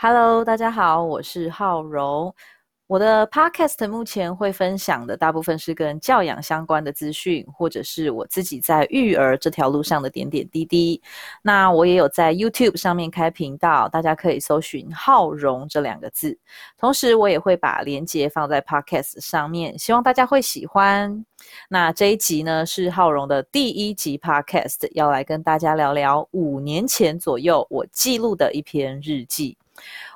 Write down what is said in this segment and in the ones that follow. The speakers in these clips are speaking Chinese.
Hello，大家好，我是浩荣。我的 Podcast 目前会分享的大部分是跟教养相关的资讯，或者是我自己在育儿这条路上的点点滴滴。那我也有在 YouTube 上面开频道，大家可以搜寻“浩荣”这两个字。同时，我也会把链接放在 Podcast 上面，希望大家会喜欢。那这一集呢是浩荣的第一集 Podcast，要来跟大家聊聊五年前左右我记录的一篇日记。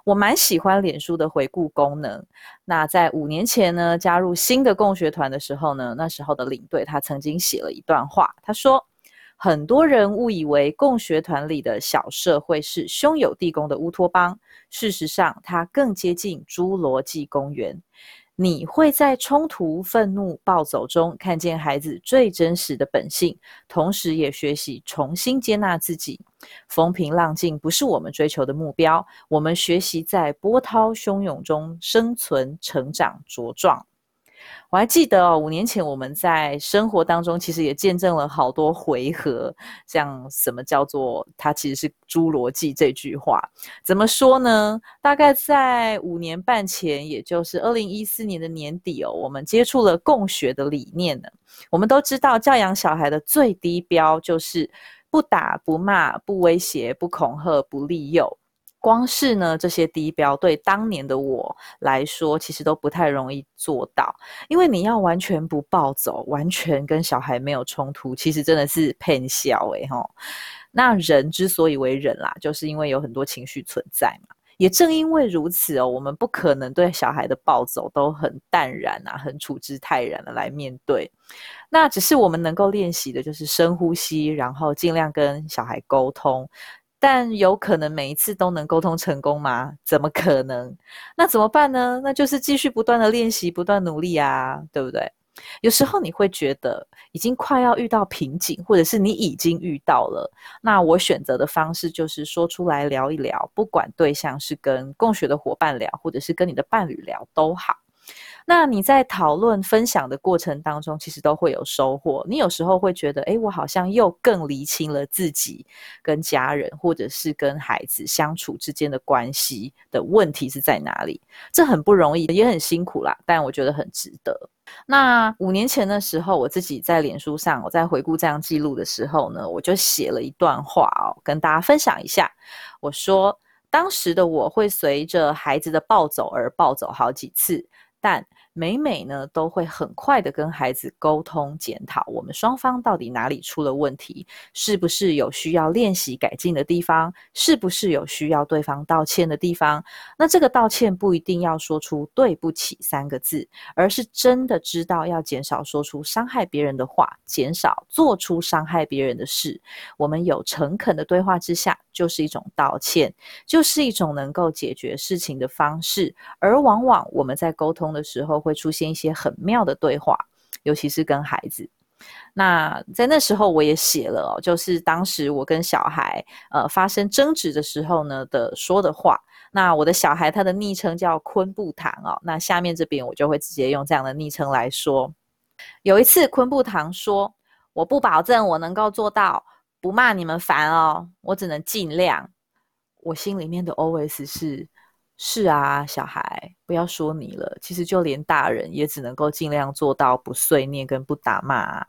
我蛮喜欢脸书的回顾功能。那在五年前呢，加入新的共学团的时候呢，那时候的领队他曾经写了一段话，他说：“很多人误以为共学团里的小社会是兄友弟恭的乌托邦，事实上，它更接近侏罗纪公园。”你会在冲突、愤怒、暴走中看见孩子最真实的本性，同时也学习重新接纳自己。风平浪静不是我们追求的目标，我们学习在波涛汹涌中生存、成长、茁壮。我还记得哦，五年前我们在生活当中其实也见证了好多回合，像什么叫做它其实是侏罗纪这句话，怎么说呢？大概在五年半前，也就是二零一四年的年底哦，我们接触了共学的理念呢。我们都知道，教养小孩的最低标就是不打、不骂、不威胁、不恐吓、不利诱。光是呢，这些低标对当年的我来说，其实都不太容易做到，因为你要完全不暴走，完全跟小孩没有冲突，其实真的是骗笑诶吼。那人之所以为人啦，就是因为有很多情绪存在嘛。也正因为如此哦，我们不可能对小孩的暴走都很淡然啊，很处之泰然的来面对。那只是我们能够练习的，就是深呼吸，然后尽量跟小孩沟通。但有可能每一次都能沟通成功吗？怎么可能？那怎么办呢？那就是继续不断的练习，不断努力啊，对不对？有时候你会觉得已经快要遇到瓶颈，或者是你已经遇到了。那我选择的方式就是说出来聊一聊，不管对象是跟共学的伙伴聊，或者是跟你的伴侣聊都好。那你在讨论分享的过程当中，其实都会有收获。你有时候会觉得，哎，我好像又更厘清了自己跟家人或者是跟孩子相处之间的关系的问题是在哪里。这很不容易，也很辛苦啦，但我觉得很值得。那五年前的时候，我自己在脸书上，我在回顾这样记录的时候呢，我就写了一段话哦，跟大家分享一下。我说，当时的我会随着孩子的暴走而暴走好几次。但每每呢，都会很快的跟孩子沟通检讨，我们双方到底哪里出了问题，是不是有需要练习改进的地方，是不是有需要对方道歉的地方？那这个道歉不一定要说出对不起三个字，而是真的知道要减少说出伤害别人的话，减少做出伤害别人的事。我们有诚恳的对话之下，就是一种道歉，就是一种能够解决事情的方式。而往往我们在沟通的时候，会出现一些很妙的对话，尤其是跟孩子。那在那时候，我也写了，就是当时我跟小孩呃发生争执的时候呢的说的话。那我的小孩他的昵称叫昆布堂哦，那下面这边我就会直接用这样的昵称来说。有一次，昆布堂说：“我不保证我能够做到不骂你们烦哦，我只能尽量。”我心里面的 OS 是。是啊，小孩，不要说你了。其实就连大人也只能够尽量做到不碎念跟不打骂。啊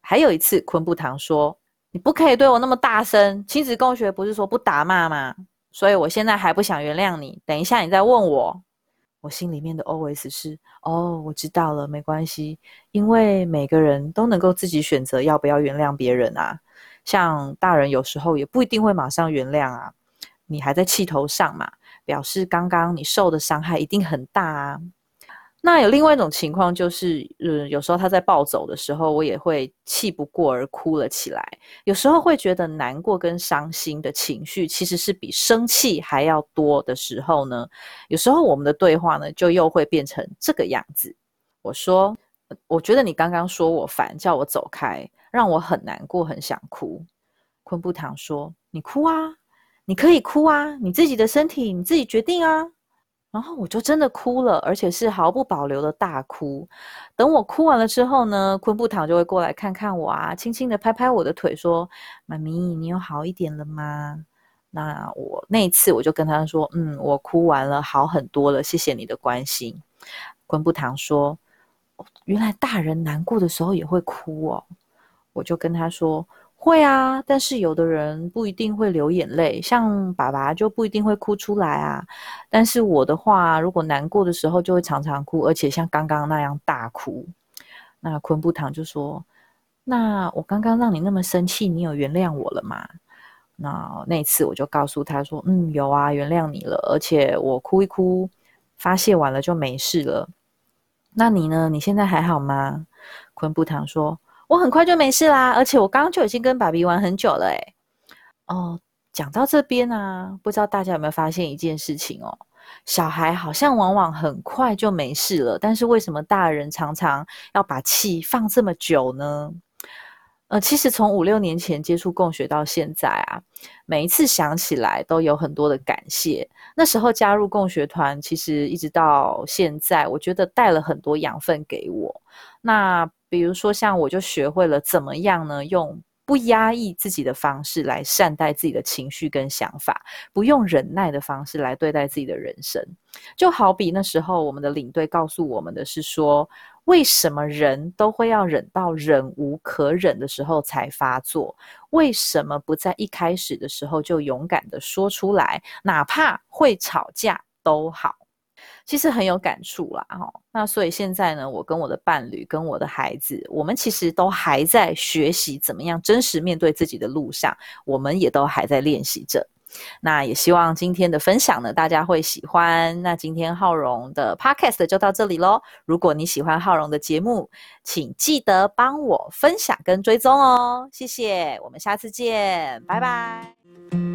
还有一次，昆布堂说：“你不可以对我那么大声。”亲子共学不是说不打骂吗？所以我现在还不想原谅你。等一下你再问我。我心里面的 OS 是：哦，我知道了，没关系，因为每个人都能够自己选择要不要原谅别人啊。像大人有时候也不一定会马上原谅啊。你还在气头上嘛？表示刚刚你受的伤害一定很大啊。那有另外一种情况，就是嗯，有时候他在暴走的时候，我也会气不过而哭了起来。有时候会觉得难过跟伤心的情绪，其实是比生气还要多的时候呢。有时候我们的对话呢，就又会变成这个样子。我说，我觉得你刚刚说我烦，叫我走开，让我很难过，很想哭。昆布堂说：“你哭啊。”你可以哭啊，你自己的身体你自己决定啊。然后我就真的哭了，而且是毫不保留的大哭。等我哭完了之后呢，昆布堂就会过来看看我啊，轻轻的拍拍我的腿，说：“妈咪，你有好一点了吗？”那我那一次我就跟他说，嗯，我哭完了，好很多了，谢谢你的关心。昆布堂说，原来大人难过的时候也会哭哦。我就跟他说。会啊，但是有的人不一定会流眼泪，像爸爸就不一定会哭出来啊。但是我的话，如果难过的时候就会常常哭，而且像刚刚那样大哭。那昆布堂就说：“那我刚刚让你那么生气，你有原谅我了吗？”那那次我就告诉他说：“嗯，有啊，原谅你了，而且我哭一哭，发泄完了就没事了。那你呢？你现在还好吗？”昆布堂说。我很快就没事啦，而且我刚刚就已经跟爸比玩很久了诶哦，讲到这边啊，不知道大家有没有发现一件事情哦？小孩好像往往很快就没事了，但是为什么大人常常要把气放这么久呢？呃，其实从五六年前接触共学到现在啊，每一次想起来都有很多的感谢。那时候加入共学团，其实一直到现在，我觉得带了很多养分给我。那比如说，像我就学会了怎么样呢？用不压抑自己的方式来善待自己的情绪跟想法，不用忍耐的方式来对待自己的人生。就好比那时候我们的领队告诉我们的是说，为什么人都会要忍到忍无可忍的时候才发作？为什么不在一开始的时候就勇敢的说出来？哪怕会吵架都好。其实很有感触啦，哈。那所以现在呢，我跟我的伴侣，跟我的孩子，我们其实都还在学习怎么样真实面对自己的路上，我们也都还在练习着。那也希望今天的分享呢，大家会喜欢。那今天浩荣的 podcast 就到这里喽。如果你喜欢浩荣的节目，请记得帮我分享跟追踪哦，谢谢。我们下次见，拜拜。